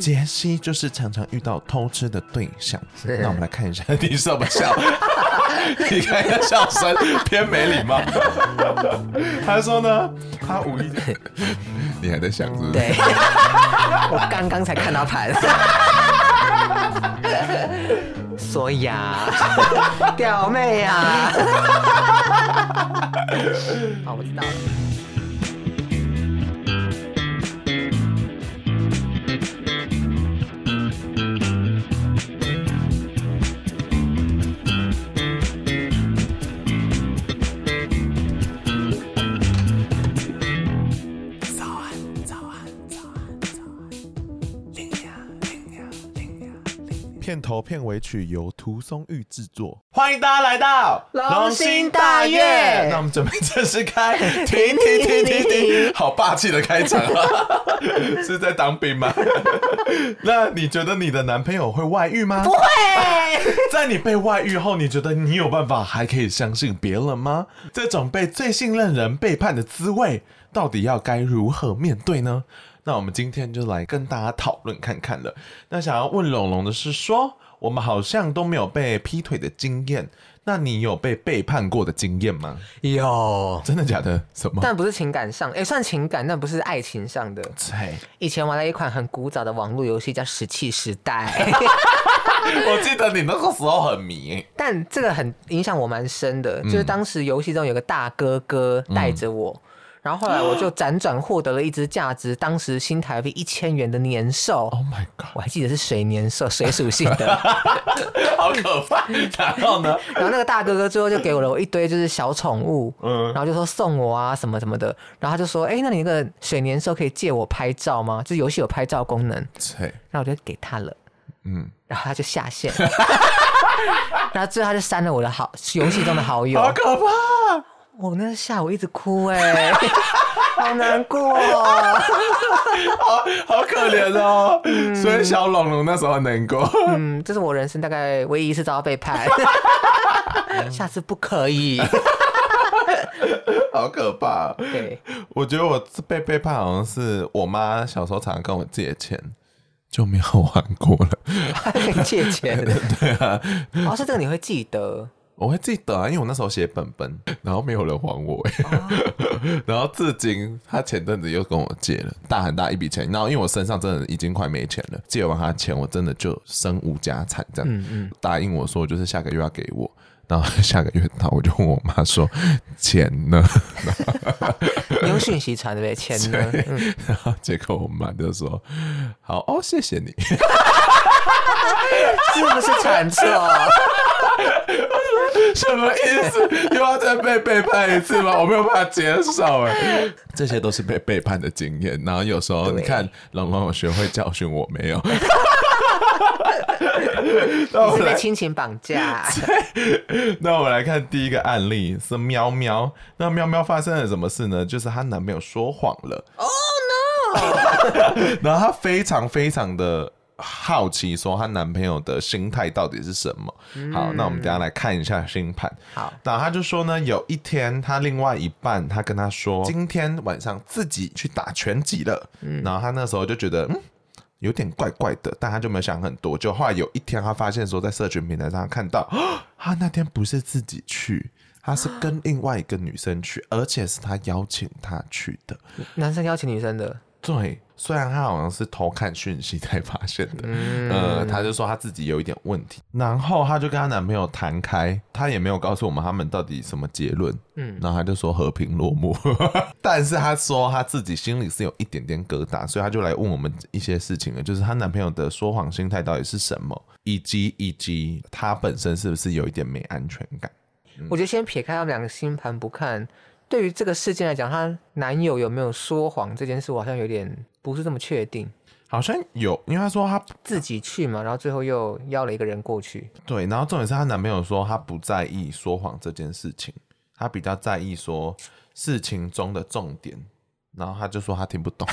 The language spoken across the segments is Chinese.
杰西就是常常遇到偷吃的对象，那我们来看一下 你怎么笑？你看一下笑声偏没礼貌。他说呢，他无意，你还在想是不是？对，我刚刚才看到盘，所以啊，表妹啊，好，我知道了。头片尾曲由涂松玉制作，欢迎大家来到龙兴大悦。那我们准备正式开，停停停停停，好霸气的开场啊！是在当兵吗？那你觉得你的男朋友会外遇吗？不会。在你被外遇后，你觉得你有办法还可以相信别人吗？这种被最信任人背叛的滋味，到底要该如何面对呢？那我们今天就来跟大家讨论看看了。那想要问龙龙的是说，我们好像都没有被劈腿的经验，那你有被背叛过的经验吗？有，真的假的？什么？但不是情感上，也、欸、算情感，但不是爱情上的。对，以前玩了一款很古早的网络游戏，叫《石器时代》。我记得你那个时候很迷，但这个很影响我蛮深的，就是当时游戏中有个大哥哥带着我。嗯然后后来我就 辗转获得了一只价值当时新台币一千元的年兽。Oh my god！我还记得是水年兽，水属性的，好可怕。然后呢？然后那个大哥哥最后就给我了我一堆就是小宠物，嗯，然后就说送我啊什么什么的。然后他就说，哎，那你那个水年兽可以借我拍照吗？就游戏有拍照功能。对。然后我就给他了，嗯，然后他就下线，然后最后他就删了我的好游戏中的好友。好可怕！我那下午一直哭哎、欸，好难过、喔，好好可怜哦、所以小龙龙那时候很难过。嗯，这是我人生大概唯一一次遭到背叛，下次不可以。好可怕。对，我觉得我被背叛好像是我妈小时候常常跟我借钱，就没有还过了。借钱？对啊。哦，是这个你会记得。我会记得啊，因为我那时候写本本，然后没有人还我，哦、然后至今他前阵子又跟我借了大很大一笔钱，然后因为我身上真的已经快没钱了，借完他钱我真的就身无家产这样，嗯嗯，答应我说就是下个月要给我，然后下个月到我就问我妈说钱呢？你用讯息传的呗，钱呢？嗯、然后结果我妈就说好哦，谢谢你，是不是传错？什么意思？又要再被背叛一次吗？我没有办法接受哎，这些都是被背叛的经验。然后有时候你看，龙龙有学会教训，我没有。你是被亲情绑架。那我们来看第一个案例是喵喵。那喵喵发生了什么事呢？就是她男朋友说谎了。Oh no！然后她非常非常的。好奇说她男朋友的心态到底是什么？嗯、好，那我们等下来看一下星盘。好，那他就说呢，有一天他另外一半他跟他说，今天晚上自己去打拳击了。嗯，然后他那时候就觉得嗯有点怪怪的，但他就没有想很多。就后来有一天他发现说，在社群平台上看到，他那天不是自己去，他是跟另外一个女生去，而且是他邀请他去的。男生邀请女生的。对，虽然他好像是偷看讯息才发现的，嗯、呃，他就说他自己有一点问题，然后她就跟她男朋友谈开，她也没有告诉我们他们到底什么结论，嗯，然后她就说和平落幕，但是她说她自己心里是有一点点疙瘩，所以她就来问我们一些事情了，就是她男朋友的说谎心态到底是什么，以及以及她本身是不是有一点没安全感？我觉得先撇开他们两个星盘不看。对于这个事件来讲，她男友有没有说谎这件事，我好像有点不是这么确定。好像有，因为她说她自己去嘛，然后最后又邀了一个人过去。对，然后重点是她男朋友说他不在意说谎这件事情，他比较在意说事情中的重点，然后他就说他听不懂。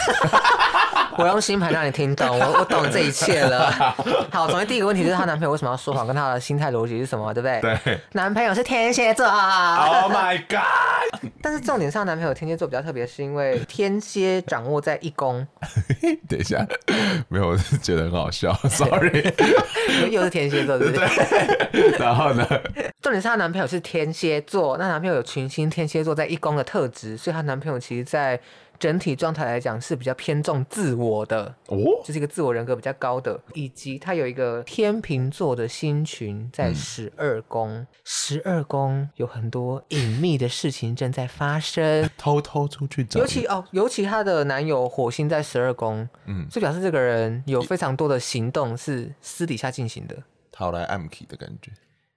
我用星盘让你听懂，我我懂这一切了。好，首先第一个问题就是她男朋友为什么要说谎，跟她的心态逻辑是什么，对不对？对。男朋友是天蝎座。Oh my god！但是重点是她男朋友天蝎座比较特别，是因为天蝎掌握在一宫。等一下，没有，我是觉得很好笑，sorry。又是天蝎座，对不对？对。然后呢？重点是她男朋友是天蝎座，那男朋友有群星天蝎座在一宫的特质，所以她男朋友其实，在。整体状态来讲是比较偏重自我的哦，就是一个自我人格比较高的，以及他有一个天秤座的星群在十二宫，十二宫有很多隐秘的事情正在发生，偷偷出去找。尤其哦，尤其她的男友火星在十二宫，嗯，就表示这个人有非常多的行动是私底下进行的，讨来暗 k 的感觉。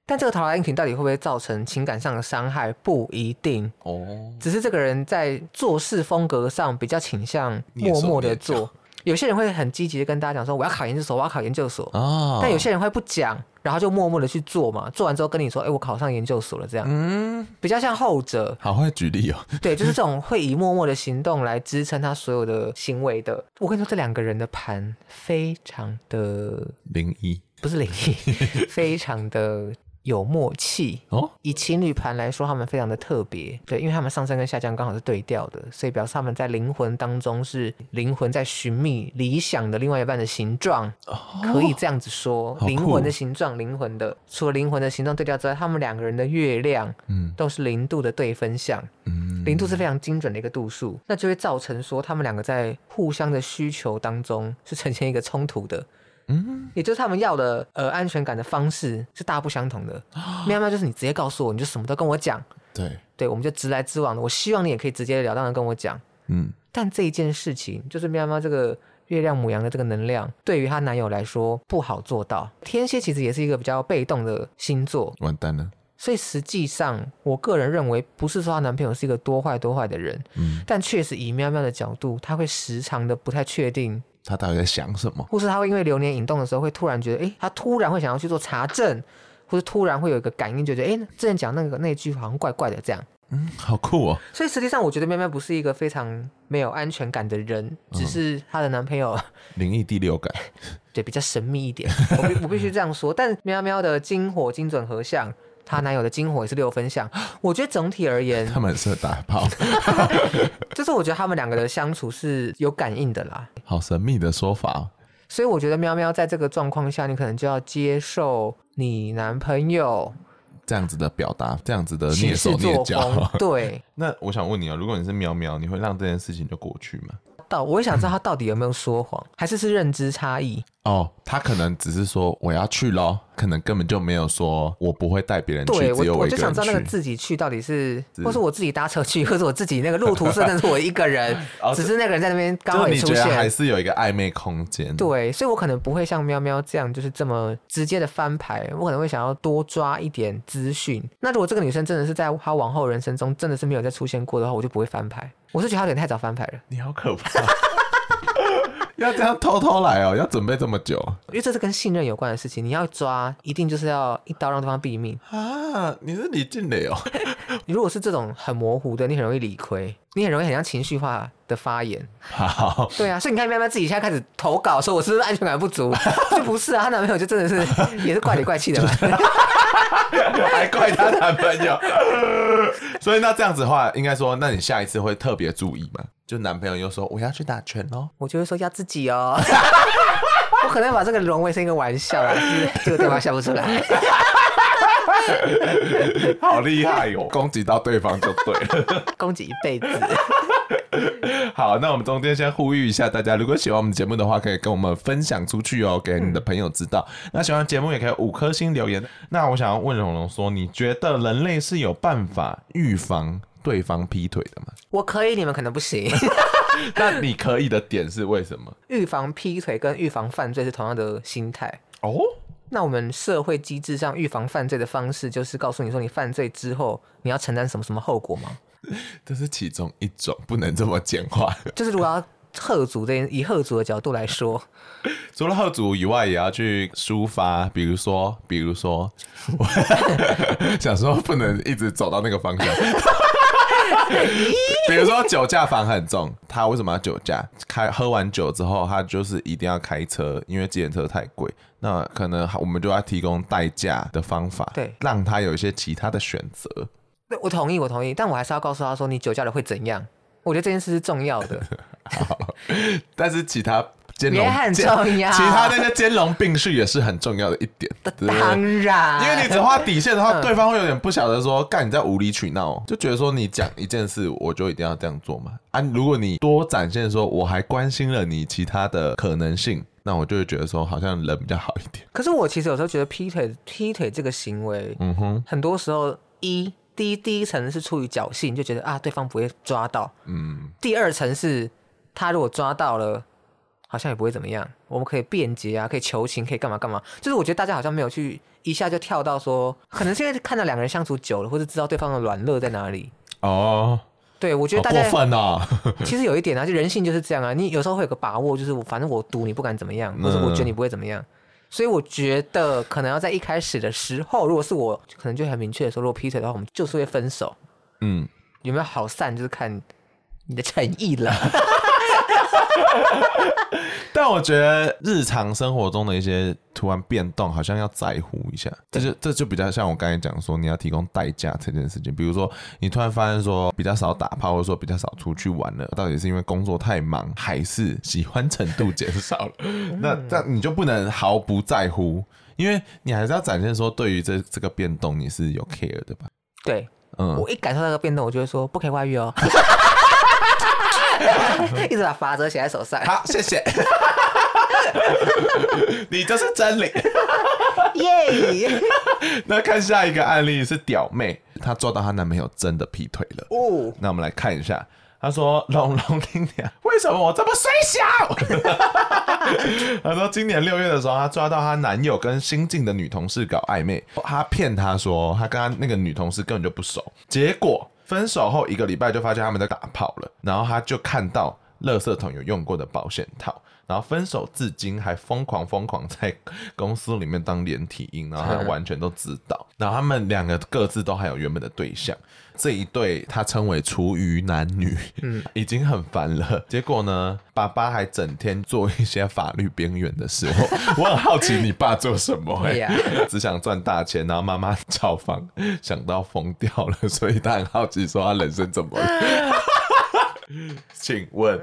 但这个桃来暗群到底会不会造成情感上的伤害，不一定哦。只是这个人在做事风格上比较倾向默默的做。有些人会很积极的跟大家讲说，我要考研究所，我要考研究所。哦。但有些人会不讲，然后就默默的去做嘛。做完之后跟你说，哎，我考上研究所了，这样。嗯。比较像后者。好会举例哦。对，就是这种 会以默默的行动来支撑他所有的行为的。我跟你说，这两个人的盘非常的灵异，不是灵异，非常的。有默契。哦，以情侣盘来说，他们非常的特别，对，因为他们上升跟下降刚好是对调的，所以表示他们在灵魂当中是灵魂在寻觅理想的另外一半的形状，哦、可以这样子说，灵魂的形状，灵魂的，除了灵魂的形状对调之外，他们两个人的月亮，嗯，都是零度的对分项，嗯，零度是非常精准的一个度数，那就会造成说他们两个在互相的需求当中是呈现一个冲突的。嗯，也就是他们要的呃安全感的方式是大不相同的。喵喵就是你直接告诉我，你就什么都跟我讲。对对，我们就直来直往的。我希望你也可以直截了当的跟我讲。嗯，但这一件事情就是喵喵这个月亮母羊的这个能量，对于她男友来说不好做到。天蝎其实也是一个比较被动的星座，完蛋了。所以实际上，我个人认为不是说她男朋友是一个多坏多坏的人，嗯，但确实以喵喵的角度，她会时常的不太确定。他到底在想什么？或是他会因为流年引动的时候，会突然觉得，哎，他突然会想要去做查证，或是突然会有一个感应，觉得，哎，之前讲那个那句好像怪怪的，这样。嗯，好酷哦。所以实际上，我觉得喵喵不是一个非常没有安全感的人，只是她的男朋友灵异第六感，对，比较神秘一点。我必我必须这样说。但喵喵的金火精准合相。她男友的金火也是六分相，我觉得整体而言，他们很适合打炮。就是我觉得他们两个的相处是有感应的啦。好神秘的说法。所以我觉得喵喵在这个状况下，你可能就要接受你男朋友这样子的表达，这样子的蹑手蹑脚。对。那我想问你啊，如果你是喵喵，你会让这件事情就过去吗？到，我也想知道他到底有没有说谎，还是是认知差异？哦，他可能只是说我要去咯，可能根本就没有说我不会带别人去。对，我我就想知道那个自己去到底是，是或是我自己搭车去，或是我自己那个路途是，但是我一个人，只是那个人在那边刚好出现，还是有一个暧昧空间。对，所以我可能不会像喵喵这样，就是这么直接的翻牌，我可能会想要多抓一点资讯。那如果这个女生真的是在她往后人生中真的是没有再出现过的话，我就不会翻牌。我是觉得他有点太早翻牌了。你好可怕。要这样偷偷来哦，要准备这么久，因为这是跟信任有关的事情。你要抓，一定就是要一刀让对方毙命啊！你是李俊磊哦。你如果是这种很模糊的，你很容易理亏，你很容易很像情绪化的发言。好，对啊，所以你看，喵喵自己现在开始投稿说我是不是安全感不足？就不是啊，她男朋友就真的是 也是怪里怪气的嘛，还怪她男朋友。所以那这样子的话，应该说，那你下一次会特别注意吗？就男朋友又说我要去打拳哦，我就会说要自己哦。我可能把这个融为是一个玩笑啦，是这个对方笑不出来。好厉害哟、哦，攻击到对方就对了，攻击一辈子。好，那我们中间先呼吁一下大家，如果喜欢我们节目的话，可以跟我们分享出去哦，给你的朋友知道。嗯、那喜欢节目也可以五颗星留言。那我想要问蓉蓉说，你觉得人类是有办法预防对方劈腿的吗？我可以，你们可能不行。那你可以的点是为什么？预防劈腿跟预防犯罪是同样的心态哦。那我们社会机制上预防犯罪的方式，就是告诉你说，你犯罪之后你要承担什么什么后果吗？这是其中一种，不能这么简化。就是如果要贺族这以贺族的角度来说，除了贺族以外，也要去抒发，比如说，比如说，我想说不能一直走到那个方向。比如说酒驾罚很重，他为什么要酒驾？开喝完酒之后，他就是一定要开车，因为计程车太贵。那可能我们就要提供代驾的方法，对，让他有一些其他的选择。对，我同意，我同意，但我还是要告诉他说，你酒驾了会怎样？我觉得这件事是重要的。好，但是其他。也很重要，其他那些兼容并蓄也是很重要的一点。当然，因为你只画底线的话，对方会有点不晓得说，干你在无理取闹，就觉得说你讲一件事，我就一定要这样做嘛。啊，如果你多展现说我还关心了你其他的可能性，那我就会觉得说好像人比较好一点。可是我其实有时候觉得劈腿劈腿这个行为，嗯哼，很多时候一第一第一层是出于侥幸，就觉得啊对方不会抓到，嗯，第二层是他如果抓到了。好像也不会怎么样，我们可以辩解啊，可以求情，可以干嘛干嘛。就是我觉得大家好像没有去一下就跳到说，可能是因为看到两个人相处久了，或者知道对方的软肋在哪里。哦，对，我觉得大家过分啊。其实有一点啊，就人性就是这样啊。你有时候会有个把握，就是反正我赌你不敢怎么样，或者我觉得你不会怎么样。所以我觉得可能要在一开始的时候，如果是我，可能就很明确的说，如果劈腿的话，我们就是会分手。嗯，有没有好散，就是看你的诚意了。但我觉得日常生活中的一些突然变动，好像要在乎一下。这就这就比较像我刚才讲说，你要提供代价这件事情。比如说，你突然发现说比较少打炮，或者说比较少出去玩了，到底是因为工作太忙，还是喜欢程度减少了？那这你就不能毫不在乎，因为你还是要展现说，对于这这个变动你是有 care 的吧？对，嗯，我一感受到这个变动，我就会说不可以外遇哦。一直把法则写在手上。好，谢谢。你就是真理。耶！那看下一个案例是屌妹，她抓到她男朋友真的劈腿了。哦，那我们来看一下。她说：“龙龙今年，为什么我这么衰小？”她说：“今年六月的时候，她抓到她男友跟新进的女同事搞暧昧，她骗她说她跟她那个女同事根本就不熟，结果。”分手后一个礼拜就发现他们在打炮了，然后他就看到垃圾桶有用过的保险套，然后分手至今还疯狂疯狂在公司里面当连体婴，然后他完全都知道，然后他们两个各自都还有原本的对象，这一对他称为厨余男女，嗯，已经很烦了。结果呢，爸爸还整天做一些法律边缘的时候，我很好奇你爸做什么、欸？哎呀，只想赚大钱，然后妈妈炒房想到疯掉了，所以他很好奇说他人生怎么了？请问，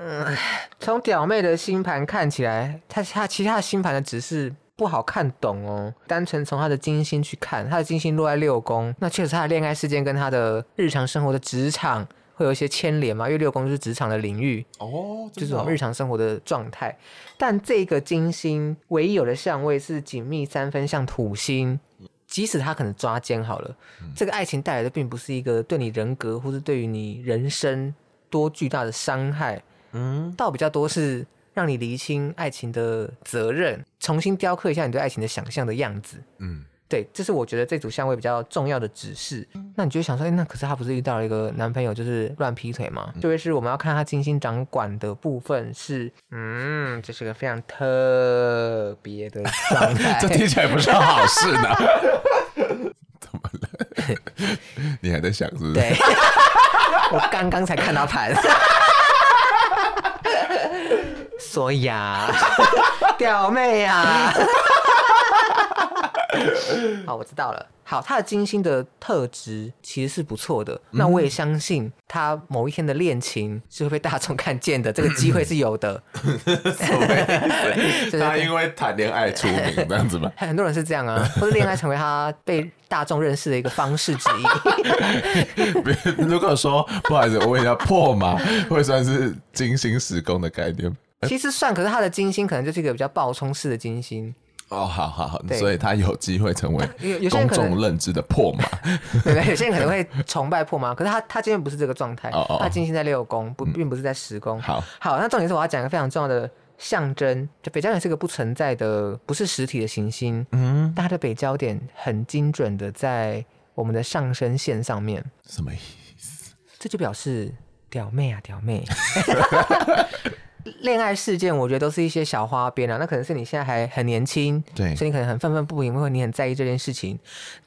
从、嗯、屌妹的星盘看起来，她她其他的星盘的指示不好看懂哦。单纯从她的金星去看，她的金星落在六宫，那确实她的恋爱事件跟她的日常生活的职场会有一些牵连嘛？因为六宫就是职场的领域哦，就是我们日常生活的状态。但这个金星唯一有的相位是紧密三分像土星，即使他可能抓奸好了，嗯、这个爱情带来的并不是一个对你人格或是对于你人生。多巨大的伤害，嗯，倒比较多是让你厘清爱情的责任，重新雕刻一下你对爱情的想象的样子，嗯，对，这是我觉得这组相位比较重要的指示。嗯、那你就想说，哎、欸，那可是她不是遇到了一个男朋友就是乱劈腿吗？就会、嗯、是我们要看他精心掌管的部分是，嗯，这是个非常特别的状态，这听起来不是好事呢。怎么了？你还在想是不是？对。我刚刚才看到盘，所以啊，表妹呀、啊！好，我知道了。好，他的金星的特质其实是不错的。嗯、那我也相信他某一天的恋情是会被大众看见的，这个机会是有的。他因为谈恋爱出名这样子吗？很多人是这样啊，或者恋爱成为他被大众认识的一个方式之一。如果说不好意思，我问一下破马会算是金星时宫的概念？其实算，可是他的金星可能就是一个比较暴冲式的金星。哦，好好好，对。所以他有机会成为 公众认知的破马，对 对，有些人可能会崇拜破马，可是他他今天不是这个状态，哦哦他今天在六宫，不，并不是在十宫。好，好，那重点是我要讲一个非常重要的象征，就北交点是个不存在的，不是实体的行星，嗯，但它的北交点很精准的在我们的上升线上面，什么意思？这就表示屌妹啊，屌妹。恋爱事件，我觉得都是一些小花边啊。那可能是你现在还很年轻，对，所以你可能很愤愤不平，或者你很在意这件事情。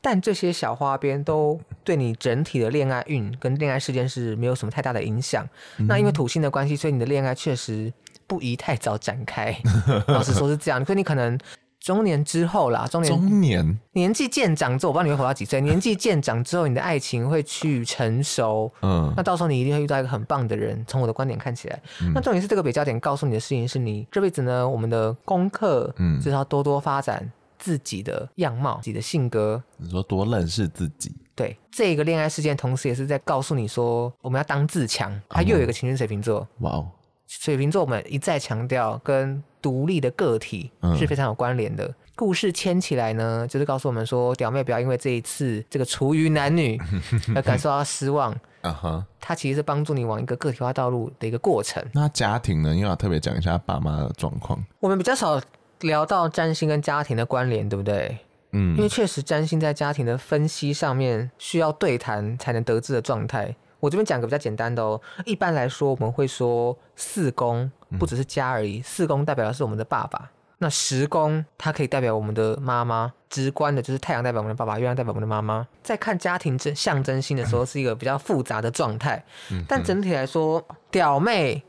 但这些小花边都对你整体的恋爱运跟恋爱事件是没有什么太大的影响。嗯、那因为土星的关系，所以你的恋爱确实不宜太早展开。老实说是这样，所以你可能。中年之后啦，中年中年年纪渐长之后，我不知道你会活到几岁。年纪渐长之后，你的爱情会趋于成熟，嗯，那到时候你一定会遇到一个很棒的人。从我的观点看起来，嗯、那重点是这个比较点告诉你的事情是你这辈子呢，我们的功课，嗯，就是要多多发展自己的样貌、自己的性格。你说多认识自己，对这个恋爱事件，同时也是在告诉你说，我们要当自强。他又有一个情绪水瓶座，哇哦，水瓶座我们一再强调跟。独立的个体是非常有关联的。嗯、故事牵起来呢，就是告诉我们说，表妹不要因为这一次这个厨余男女 而感受到失望。啊哈，它其实是帮助你往一个个体化道路的一个过程。那家庭呢？又要特别讲一下爸妈的状况。我们比较少聊到占星跟家庭的关联，对不对？嗯，因为确实占星在家庭的分析上面需要对谈才能得知的状态。我这边讲个比较简单的哦。一般来说，我们会说四宫不只是家而已，四宫代表的是我们的爸爸。那十宫它可以代表我们的妈妈，直观的就是太阳代表我们的爸爸，月亮代表我们的妈妈。在看家庭真象征性的时候，是一个比较复杂的状态。但整体来说，屌妹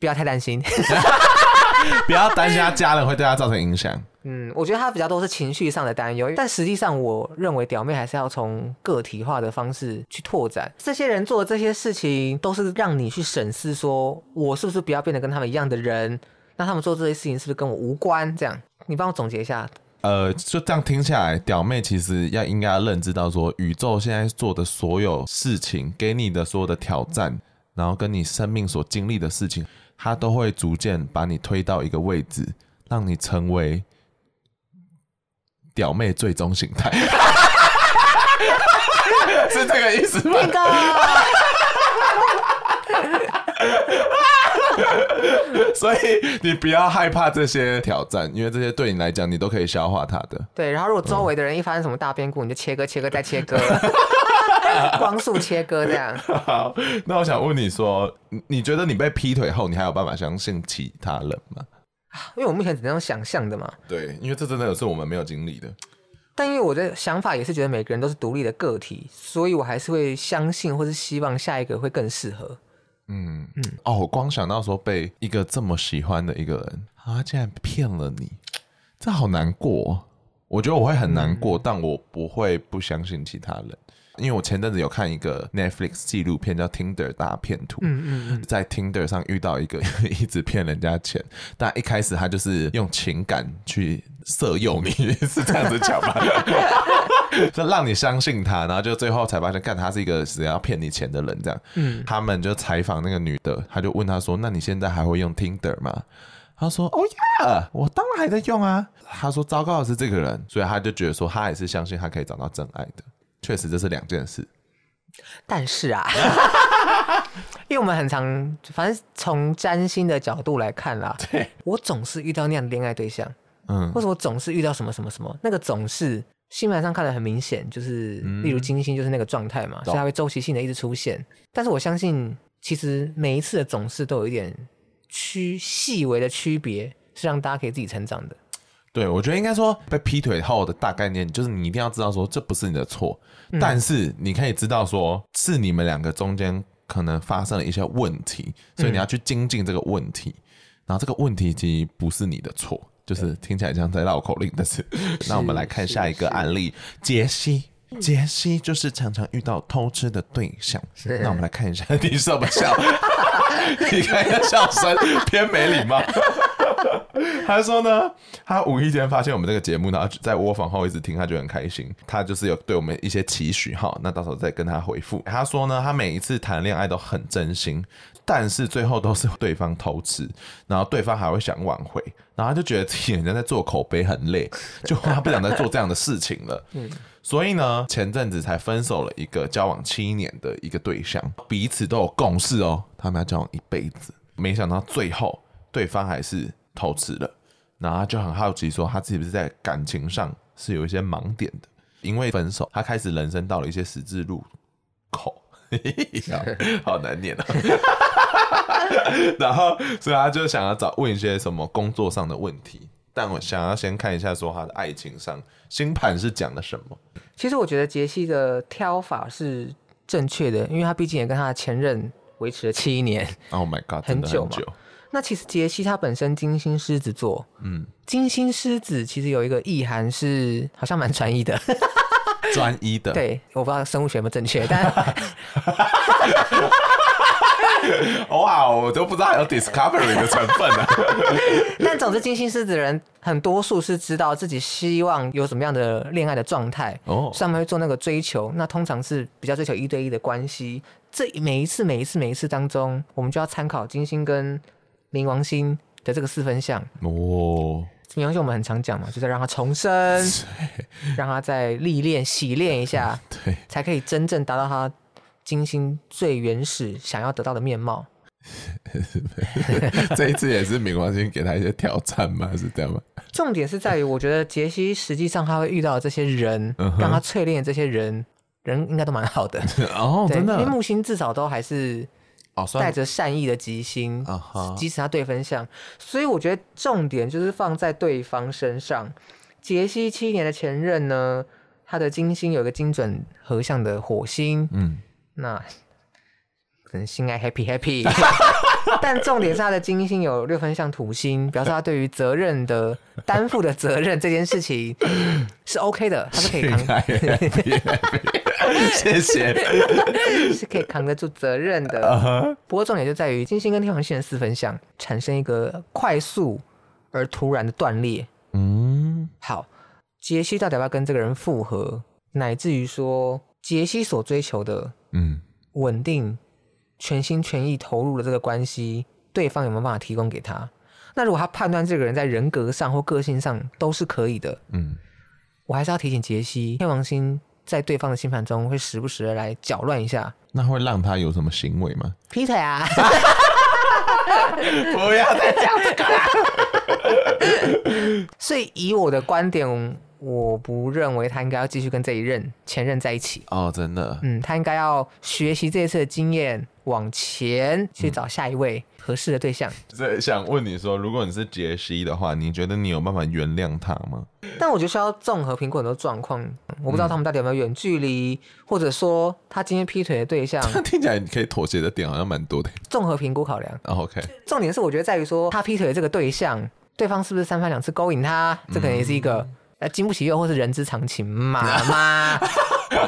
不要太担心，不要担心他家人会对他造成影响。嗯，我觉得他比较多是情绪上的担忧，但实际上我认为屌妹还是要从个体化的方式去拓展。这些人做的这些事情，都是让你去审视，说我是不是不要变得跟他们一样的人？那他们做这些事情是不是跟我无关？这样，你帮我总结一下。呃，就这样听下来，屌妹其实要应该要认知到说，宇宙现在做的所有事情，给你的所有的挑战，然后跟你生命所经历的事情，它都会逐渐把你推到一个位置，让你成为。屌妹最终形态 是这个意思吗？所以你不要害怕这些挑战，因为这些对你来讲，你都可以消化它的。对，然后如果周围的人一发生什么大变故，你就切割、切割再切割，光速切割这样。好，那我想问你说，你觉得你被劈腿后，你还有办法相信其他人吗？因为我目前只能用想象的嘛，对，因为这真的有是我们没有经历的。但因为我的想法也是觉得每个人都是独立的个体，所以我还是会相信或是希望下一个会更适合。嗯嗯，哦，我光想到说被一个这么喜欢的一个人，啊竟然骗了你，这好难过。我觉得我会很难过，嗯、但我不会不相信其他人。因为我前阵子有看一个 Netflix 纪录片叫《Tinder 大骗徒》，嗯嗯嗯，在 Tinder 上遇到一个 一直骗人家钱，但一开始他就是用情感去色诱你，是这样子讲吗？就让你相信他，然后就最后才发现，干他是一个只要骗你钱的人，这样。嗯，他们就采访那个女的，他就问他说：“那你现在还会用 Tinder 吗？”他说：“哦呀，我当然还在用啊。”他说：“糟糕的是这个人，所以他就觉得说，他也是相信他可以找到真爱的。”确实这是两件事，但是啊，因为我们很常，反正从占星的角度来看啦，对。我总是遇到那样的恋爱对象，嗯，或者我总是遇到什么什么什么，那个总是星盘上看的很明显，就是例如金星就是那个状态嘛，嗯、所以它会周期性的一直出现。但是我相信，其实每一次的总是都有一点区细微的区别，是让大家可以自己成长的。对，我觉得应该说被劈腿后的大概念就是你一定要知道说这不是你的错，嗯、但是你可以知道说是你们两个中间可能发生了一些问题，所以你要去精进这个问题，嗯、然后这个问题其实不是你的错，就是听起来像在绕口令，但是 那我们来看下一个案例，杰西，杰西就是常常遇到偷吃的对象，是。那我们来看一下 你什么笑，你看一下笑声偏没礼貌。他说呢，他无意间发现我们这个节目，然后在窝房后一直听，他就很开心。他就是有对我们一些期许哈，那到时候再跟他回复。他说呢，他每一次谈恋爱都很真心，但是最后都是对方偷吃，然后对方还会想挽回，然后他就觉得自己人家在做口碑很累，就他不想再做这样的事情了。嗯，所以呢，前阵子才分手了一个交往七年的一个对象，彼此都有共识哦，他们要交往一辈子。没想到最后对方还是。偷吃了，然后他就很好奇，说他是不是在感情上是有一些盲点的？因为分手，他开始人生到了一些十字路口，好，好难念啊。然后，所以他就想要找问一些什么工作上的问题，但我想要先看一下说他的爱情上星盘是讲的什么。其实我觉得杰西的挑法是正确的，因为他毕竟也跟他的前任维持了七年。Oh my god，很久嘛。那其实杰西他本身金星狮子座，嗯，金星狮子其实有一个意涵是好像蛮专一的。专一的，对，我不知道生物学有没有正确，但 哇，我都不知道还有 discovery 的成分呢。但总之，金星狮子的人很多数是知道自己希望有什么样的恋爱的状态哦，上面会做那个追求，那通常是比较追求一对一的关系。这每一次、每一次、每一次当中，我们就要参考金星跟冥王星的这个四分相哦。冥王星我们很常讲嘛，就是让他重生，让他再历练、洗练一下，对，才可以真正达到他金星最原始想要得到的面貌。这一次也是冥王星给他一些挑战嘛？是这样吗？重点是在于，我觉得杰西实际上他会遇到的这些人，让他淬炼的这些人，人应该都蛮好的 哦，真的，因为木星至少都还是。带着善意的吉星，即使他对分相，所以我觉得重点就是放在对方身上。杰西七年的前任呢，他的金星有一个精准合相的火星，嗯，那可能心爱 happy happy，但重点是他的金星有六分像土星，表示他对于责任的担负的责任这件事情是 OK 的，他是可以扛。谢谢，是可以扛得住责任的。Uh huh. 不过重点就在于金星跟天王星的四分相产生一个快速而突然的断裂。嗯，好，杰西到底要不要跟这个人复合，乃至于说杰西所追求的，嗯，稳定、全心全意投入的这个关系，对方有没有办法提供给他？那如果他判断这个人在人格上或个性上都是可以的，嗯，我还是要提醒杰西，天王星。在对方的星盘中会时不时的来搅乱一下，那会让他有什么行为吗？劈腿啊！不要再讲这个了。所以以我的观点，我不认为他应该要继续跟这一任前任在一起。哦，真的。嗯，他应该要学习这一次的经验，往前去找下一位合适的对象。所以想问你说，如果你是杰西的话，你觉得你有办法原谅他吗？但我觉得需要综合评估很多状况。我不知道他们到底有没有远距离，嗯、或者说他今天劈腿的对象，听起来你可以妥协的点好像蛮多的。综合评估考量。Oh, OK。重点是我觉得在于说他劈腿的这个对象，对方是不是三番两次勾引他？这可能也是一个呃经不起诱惑，或是人之常情嘛嘛。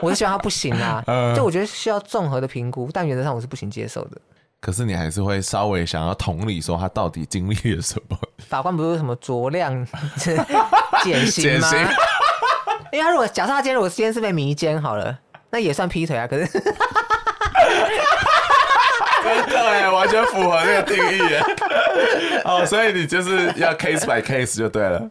我是希望他不行啊。就我觉得需要综合的评估，但原则上我是不行接受的。可是你还是会稍微想要同理说他到底经历了什么？法官不是什么酌量 减刑吗？因为他如果假设他今天如果今天是被迷奸好了，那也算劈腿啊。可是，真的完全符合那个定义。哦，所以你就是要 case by case 就对了。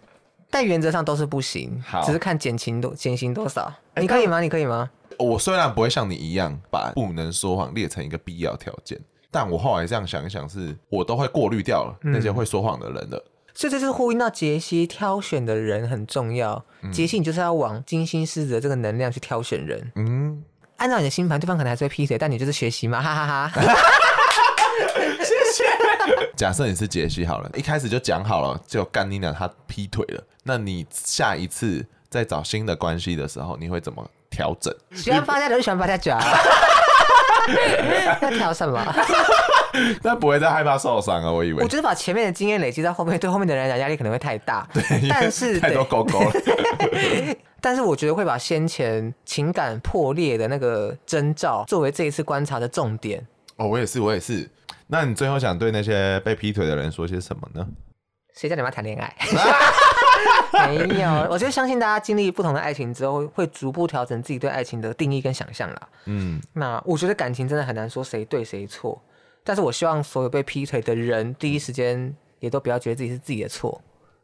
但原则上都是不行，好只是看减轻多减刑多少。你可以吗？你可以吗？我虽然不会像你一样把不能说谎列成一个必要条件，但我后来这样想一想是，是我都会过滤掉了那些会说谎的人的。嗯所以这就是呼应到杰西挑选的人很重要。杰、嗯、西，你就是要往金星狮子的这个能量去挑选人。嗯，按照你的星盘，对方可能还是会劈腿，但你就是学习嘛，哈哈哈，哈。假设你是杰西好了，一开始就讲好了，就干你俩他劈腿了，那你下一次再找新的关系的时候，你会怎么调整？喜欢八加九就喜欢八加九啊。要调什么？但不会再害怕受伤啊！我以为，我觉得把前面的经验累积在后面，对后面的人来讲压力可能会太大。对，但是 太多勾勾了。但是我觉得会把先前情感破裂的那个征兆作为这一次观察的重点。哦，我也是，我也是。那你最后想对那些被劈腿的人说些什么呢？谁叫你们谈恋爱？没有，我就相信大家经历不同的爱情之后，会逐步调整自己对爱情的定义跟想象啦。嗯，那我觉得感情真的很难说谁对谁错，但是我希望所有被劈腿的人，第一时间也都不要觉得自己是自己的错。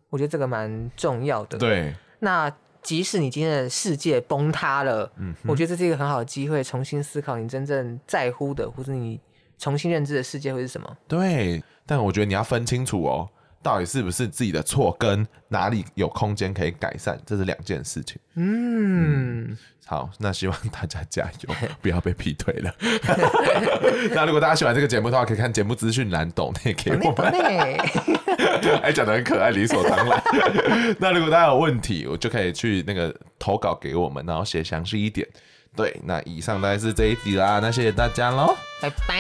我觉得这个蛮重要的。对，那即使你今天的世界崩塌了，嗯，我觉得这是一个很好的机会，重新思考你真正在乎的，或者你重新认知的世界会是什么。对，但我觉得你要分清楚哦。到底是不是自己的错，跟哪里有空间可以改善，这是两件事情。嗯。嗯好，那希望大家加油，不要被劈腿了。那如果大家喜欢这个节目的话，可以看节目资讯栏懂内给我们。还讲的很可爱，理所当然。那如果大家有问题，我就可以去那个投稿给我们，然后写详细一点。对，那以上大概是这一集啦，那谢谢大家喽，拜拜。